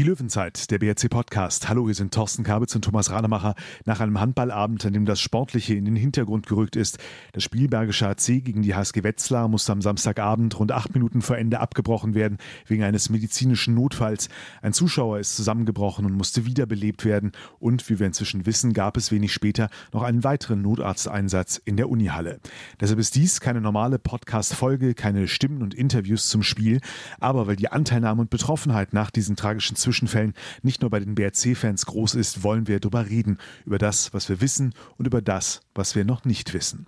Die Löwenzeit, der BRC Podcast. Hallo, hier sind Thorsten Kabitz und Thomas Rademacher. Nach einem Handballabend, an dem das Sportliche in den Hintergrund gerückt ist. Das Spiel Bergische AC gegen die HSG Wetzlar musste am Samstagabend rund acht Minuten vor Ende abgebrochen werden, wegen eines medizinischen Notfalls. Ein Zuschauer ist zusammengebrochen und musste wiederbelebt werden. Und wie wir inzwischen wissen, gab es wenig später noch einen weiteren Notarzteinsatz in der Unihalle. Deshalb ist dies keine normale Podcast-Folge, keine Stimmen und Interviews zum Spiel. Aber weil die Anteilnahme und Betroffenheit nach diesen tragischen Zwischenfällen nicht nur bei den BRC-Fans groß ist, wollen wir darüber reden, über das, was wir wissen und über das, was wir noch nicht wissen.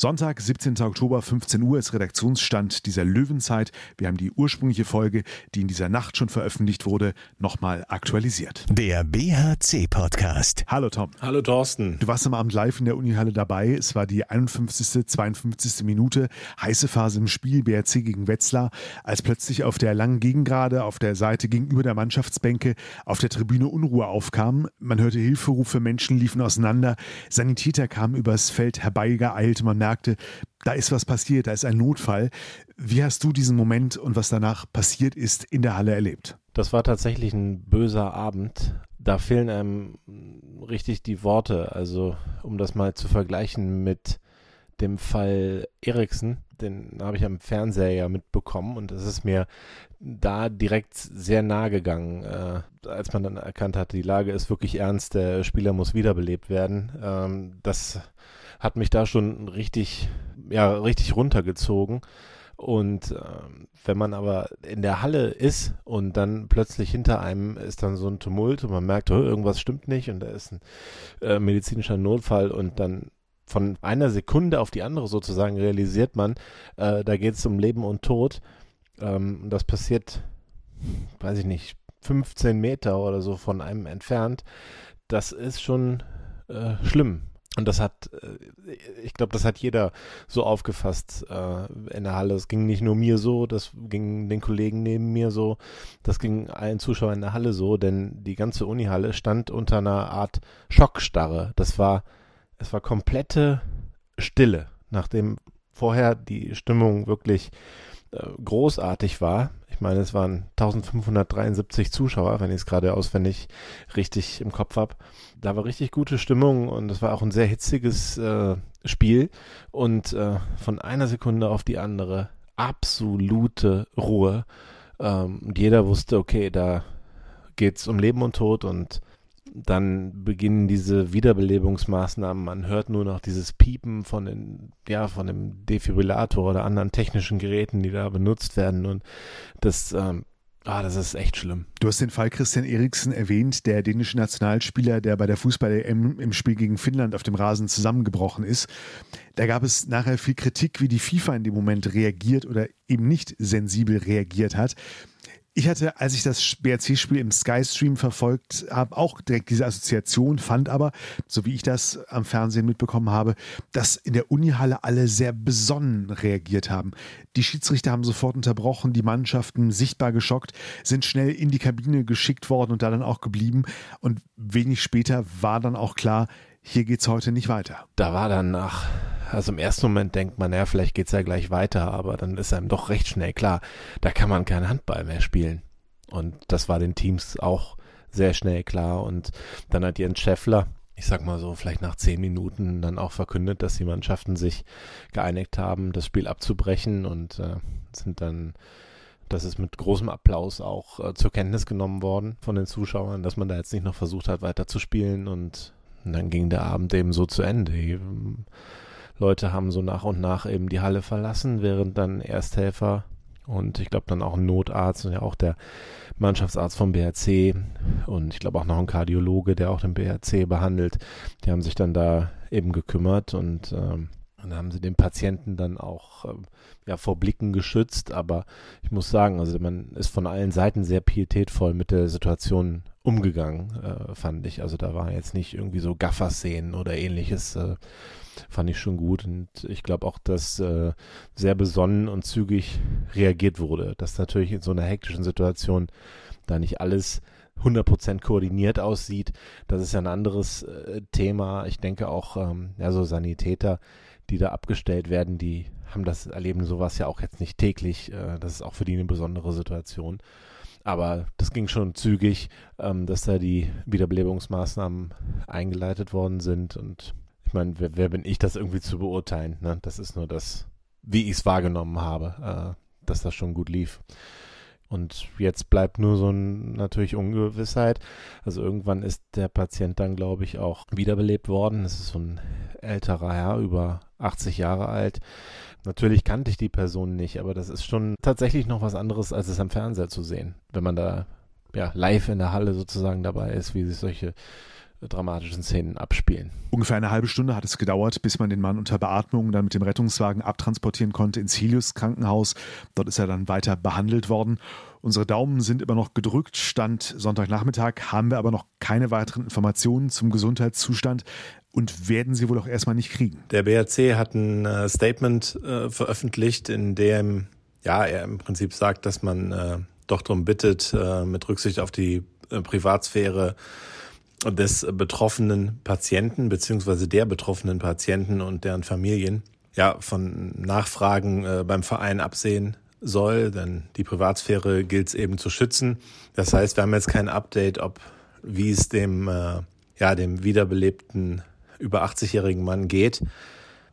Sonntag, 17. Oktober, 15 Uhr ist Redaktionsstand dieser Löwenzeit. Wir haben die ursprüngliche Folge, die in dieser Nacht schon veröffentlicht wurde, nochmal aktualisiert. Der BHC-Podcast. Hallo Tom. Hallo Thorsten. Du warst am Abend live in der Unihalle dabei. Es war die 51., 52. Minute, heiße Phase im Spiel, BRC gegen Wetzlar, als plötzlich auf der langen Gegengrade, auf der Seite gegenüber der Mannschaftsbänke, auf der Tribüne Unruhe aufkam. Man hörte Hilferufe, Menschen liefen auseinander, Sanitäter kamen übers Feld herbeigeeilt, man merkte, da ist was passiert, da ist ein Notfall. Wie hast du diesen Moment und was danach passiert ist in der Halle erlebt? Das war tatsächlich ein böser Abend. Da fehlen einem richtig die Worte. Also, um das mal zu vergleichen mit dem Fall Eriksen, den habe ich am Fernseher ja mitbekommen und es ist mir da direkt sehr nahe gegangen, äh, als man dann erkannt hat, die Lage ist wirklich ernst, der Spieler muss wiederbelebt werden. Ähm, das hat mich da schon richtig, ja, richtig runtergezogen. Und äh, wenn man aber in der Halle ist und dann plötzlich hinter einem ist dann so ein Tumult und man merkt, oh, irgendwas stimmt nicht und da ist ein äh, medizinischer Notfall und dann von einer Sekunde auf die andere sozusagen realisiert man, äh, da geht es um Leben und Tod. Ähm, das passiert, weiß ich nicht, 15 Meter oder so von einem entfernt. Das ist schon äh, schlimm. Und das hat, äh, ich glaube, das hat jeder so aufgefasst äh, in der Halle. Es ging nicht nur mir so, das ging den Kollegen neben mir so, das ging allen Zuschauern in der Halle so, denn die ganze Unihalle stand unter einer Art Schockstarre. Das war, es war komplette Stille, nachdem vorher die Stimmung wirklich großartig war. Ich meine, es waren 1573 Zuschauer, wenn ich es gerade auswendig richtig im Kopf habe. Da war richtig gute Stimmung und es war auch ein sehr hitziges äh, Spiel. Und äh, von einer Sekunde auf die andere absolute Ruhe. Ähm, und jeder wusste, okay, da geht es um Leben und Tod und dann beginnen diese Wiederbelebungsmaßnahmen. Man hört nur noch dieses Piepen von den, ja, von dem Defibrillator oder anderen technischen Geräten, die da benutzt werden. Und das, ähm, ah, das ist echt schlimm. Du hast den Fall Christian Eriksen erwähnt, der dänische Nationalspieler, der bei der Fußball-EM im Spiel gegen Finnland auf dem Rasen zusammengebrochen ist. Da gab es nachher viel Kritik, wie die FIFA in dem Moment reagiert oder eben nicht sensibel reagiert hat. Ich hatte, als ich das BRC-Spiel im Skystream verfolgt habe, auch direkt diese Assoziation, fand aber, so wie ich das am Fernsehen mitbekommen habe, dass in der Unihalle alle sehr besonnen reagiert haben. Die Schiedsrichter haben sofort unterbrochen, die Mannschaften sichtbar geschockt, sind schnell in die Kabine geschickt worden und da dann auch geblieben. Und wenig später war dann auch klar, hier geht's heute nicht weiter. Da war dann nach also im ersten Moment denkt man, ja, vielleicht geht's ja gleich weiter, aber dann ist einem doch recht schnell klar, da kann man keinen Handball mehr spielen. Und das war den Teams auch sehr schnell klar. Und dann hat Jens Scheffler, ich sag mal so, vielleicht nach zehn Minuten dann auch verkündet, dass die Mannschaften sich geeinigt haben, das Spiel abzubrechen und äh, sind dann das ist mit großem Applaus auch äh, zur Kenntnis genommen worden von den Zuschauern, dass man da jetzt nicht noch versucht hat, weiter zu spielen und, und dann ging der Abend eben so zu Ende. Leute haben so nach und nach eben die Halle verlassen, während dann Ersthelfer und ich glaube dann auch ein Notarzt und ja auch der Mannschaftsarzt vom BRC und ich glaube auch noch ein Kardiologe, der auch den BRC behandelt, die haben sich dann da eben gekümmert und ähm, dann haben sie den Patienten dann auch ähm, ja, vor Blicken geschützt, aber ich muss sagen, also man ist von allen Seiten sehr pietätvoll mit der Situation umgegangen, äh, fand ich. Also da war jetzt nicht irgendwie so Gaffer-Szenen oder ähnliches. Äh, fand ich schon gut. Und ich glaube auch, dass äh, sehr besonnen und zügig reagiert wurde. Dass natürlich in so einer hektischen Situation da nicht alles 100% koordiniert aussieht. Das ist ja ein anderes äh, Thema. Ich denke auch, ähm, ja, so Sanitäter, die da abgestellt werden, die haben das, erleben sowas ja auch jetzt nicht täglich. Äh, das ist auch für die eine besondere Situation. Aber das ging schon zügig, ähm, dass da die Wiederbelebungsmaßnahmen eingeleitet worden sind. Und ich meine, wer, wer, bin ich, das irgendwie zu beurteilen? Ne? Das ist nur das, wie ich es wahrgenommen habe, äh, dass das schon gut lief. Und jetzt bleibt nur so ein, natürlich Ungewissheit. Also irgendwann ist der Patient dann, glaube ich, auch wiederbelebt worden. Das ist so ein älterer Herr, über 80 Jahre alt. Natürlich kannte ich die Person nicht, aber das ist schon tatsächlich noch was anderes, als es am Fernseher zu sehen. Wenn man da ja live in der Halle sozusagen dabei ist, wie sich solche dramatischen Szenen abspielen. Ungefähr eine halbe Stunde hat es gedauert, bis man den Mann unter Beatmung dann mit dem Rettungswagen abtransportieren konnte ins Helios Krankenhaus. Dort ist er dann weiter behandelt worden. Unsere Daumen sind immer noch gedrückt. Stand Sonntagnachmittag haben wir aber noch keine weiteren Informationen zum Gesundheitszustand und werden sie wohl auch erstmal nicht kriegen. Der BRC hat ein äh, Statement äh, veröffentlicht, in dem ja, er im Prinzip sagt, dass man äh, doch darum bittet, äh, mit Rücksicht auf die äh, Privatsphäre des betroffenen Patienten beziehungsweise der betroffenen Patienten und deren Familien ja von Nachfragen äh, beim Verein absehen soll, denn die Privatsphäre gilt es eben zu schützen. Das heißt, wir haben jetzt kein Update, ob wie es dem ja dem wiederbelebten über 80-jährigen Mann geht.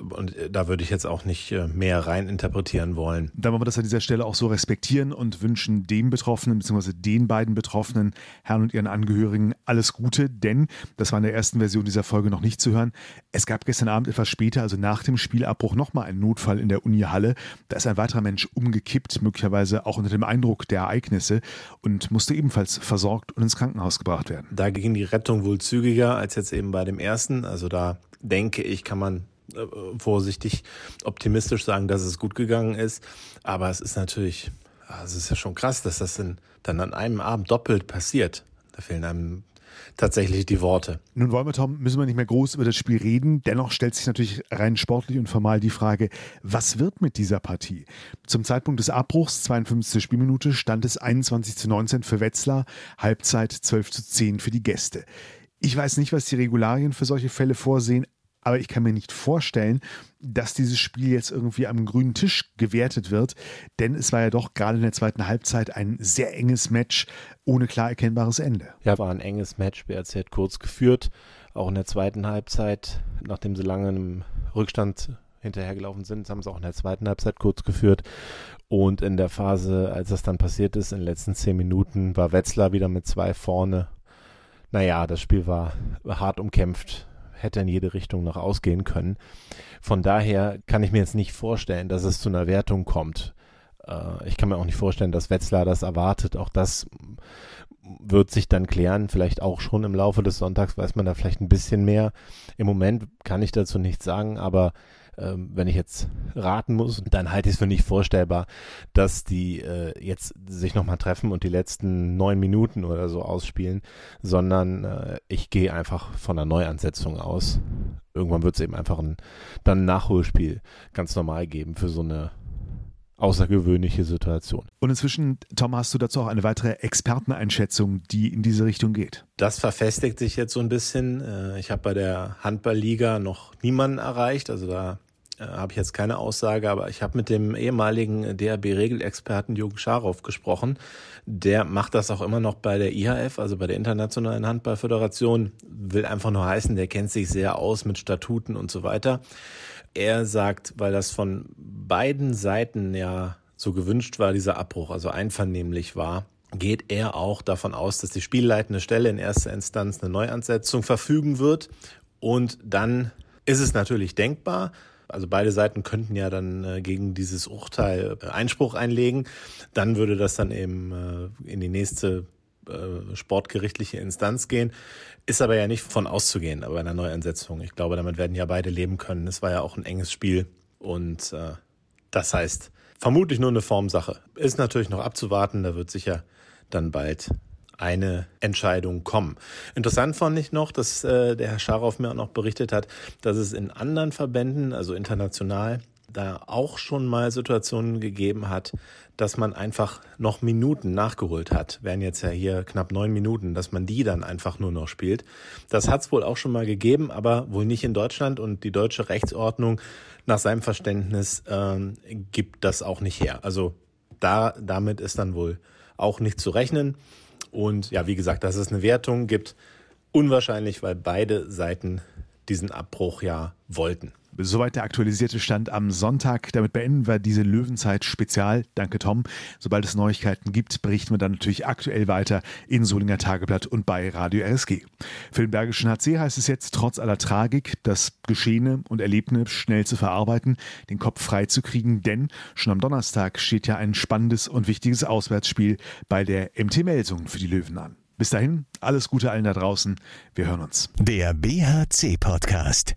Und äh, da würde ich jetzt auch nicht äh, mehr rein interpretieren wollen. Dann wollen wir das an dieser Stelle auch so respektieren und wünschen dem Betroffenen bzw. den beiden betroffenen Herren und ihren Angehörigen alles Gute, denn das war in der ersten Version dieser Folge noch nicht zu hören. Es gab gestern Abend etwas später, also nach dem Spielabbruch, nochmal einen Notfall in der Uni-Halle. Da ist ein weiterer Mensch umgekippt, möglicherweise auch unter dem Eindruck der Ereignisse und musste ebenfalls versorgt und ins Krankenhaus gebracht werden. Da ging die Rettung wohl zügiger als jetzt eben bei dem ersten. Also da denke ich, kann man äh, vorsichtig optimistisch sagen, dass es gut gegangen ist. Aber es ist natürlich, es ist ja schon krass, dass das in, dann an einem Abend doppelt passiert. Da fehlen einem tatsächlich die Worte. Nun wollen wir, Tom, müssen wir nicht mehr groß über das Spiel reden. Dennoch stellt sich natürlich rein sportlich und formal die Frage, was wird mit dieser Partie? Zum Zeitpunkt des Abbruchs, 52. Spielminute, stand es 21 zu 19 für Wetzlar, Halbzeit 12 zu 10 für die Gäste. Ich weiß nicht, was die Regularien für solche Fälle vorsehen, aber ich kann mir nicht vorstellen, dass dieses Spiel jetzt irgendwie am grünen Tisch gewertet wird, denn es war ja doch gerade in der zweiten Halbzeit ein sehr enges Match ohne klar erkennbares Ende. Ja, war ein enges Match. BRC hat kurz geführt, auch in der zweiten Halbzeit, nachdem sie lange im Rückstand hinterhergelaufen sind, haben sie auch in der zweiten Halbzeit kurz geführt. Und in der Phase, als das dann passiert ist, in den letzten zehn Minuten, war Wetzlar wieder mit zwei vorne. Naja, das Spiel war hart umkämpft hätte in jede Richtung noch ausgehen können. Von daher kann ich mir jetzt nicht vorstellen, dass es zu einer Wertung kommt. Äh, ich kann mir auch nicht vorstellen, dass Wetzlar das erwartet. Auch das wird sich dann klären. Vielleicht auch schon im Laufe des Sonntags weiß man da vielleicht ein bisschen mehr. Im Moment kann ich dazu nichts sagen, aber ähm, wenn ich jetzt raten muss, dann halte ich es für nicht vorstellbar, dass die äh, jetzt sich nochmal treffen und die letzten neun Minuten oder so ausspielen, sondern äh, ich gehe einfach von einer Neuansetzung aus. Irgendwann wird es eben einfach ein, dann ein Nachholspiel ganz normal geben für so eine außergewöhnliche Situation. Und inzwischen, Tom, hast du dazu auch eine weitere Experteneinschätzung, die in diese Richtung geht? Das verfestigt sich jetzt so ein bisschen. Äh, ich habe bei der Handballliga noch niemanden erreicht. Also da äh, habe ich jetzt keine Aussage, aber ich habe mit dem ehemaligen DRB-Regelexperten Jürgen Scharow gesprochen. Der macht das auch immer noch bei der IHF, also bei der Internationalen Handballföderation. Will einfach nur heißen, der kennt sich sehr aus mit Statuten und so weiter. Er sagt, weil das von beiden Seiten ja so gewünscht war, dieser Abbruch, also einvernehmlich war, geht er auch davon aus, dass die spielleitende Stelle in erster Instanz eine Neuansetzung verfügen wird. Und dann ist es natürlich denkbar, also beide Seiten könnten ja dann äh, gegen dieses Urteil äh, Einspruch einlegen. Dann würde das dann eben äh, in die nächste sportgerichtliche Instanz gehen. Ist aber ja nicht von auszugehen bei einer Neuansetzung. Ich glaube, damit werden ja beide leben können. Es war ja auch ein enges Spiel und das heißt vermutlich nur eine Formsache. Ist natürlich noch abzuwarten. Da wird sicher dann bald eine Entscheidung kommen. Interessant fand ich noch, dass äh, der Herr Scharow mir auch noch berichtet hat, dass es in anderen Verbänden, also international, da auch schon mal Situationen gegeben hat, dass man einfach noch Minuten nachgeholt hat. Wären jetzt ja hier knapp neun Minuten, dass man die dann einfach nur noch spielt. Das hat es wohl auch schon mal gegeben, aber wohl nicht in Deutschland und die deutsche Rechtsordnung nach seinem Verständnis ähm, gibt das auch nicht her. Also da damit ist dann wohl auch nicht zu rechnen. Und ja, wie gesagt, dass es eine Wertung gibt, unwahrscheinlich, weil beide Seiten diesen Abbruch ja wollten. Soweit der aktualisierte Stand am Sonntag. Damit beenden wir diese Löwenzeit Spezial. Danke, Tom. Sobald es Neuigkeiten gibt, berichten wir dann natürlich aktuell weiter in Solinger Tageblatt und bei Radio RSG. Für den Bergischen HC heißt es jetzt trotz aller Tragik, das Geschehene und Erlebne schnell zu verarbeiten, den Kopf frei zu kriegen, denn schon am Donnerstag steht ja ein spannendes und wichtiges Auswärtsspiel bei der MT Melsung für die Löwen an. Bis dahin, alles Gute allen da draußen. Wir hören uns. Der BHC Podcast.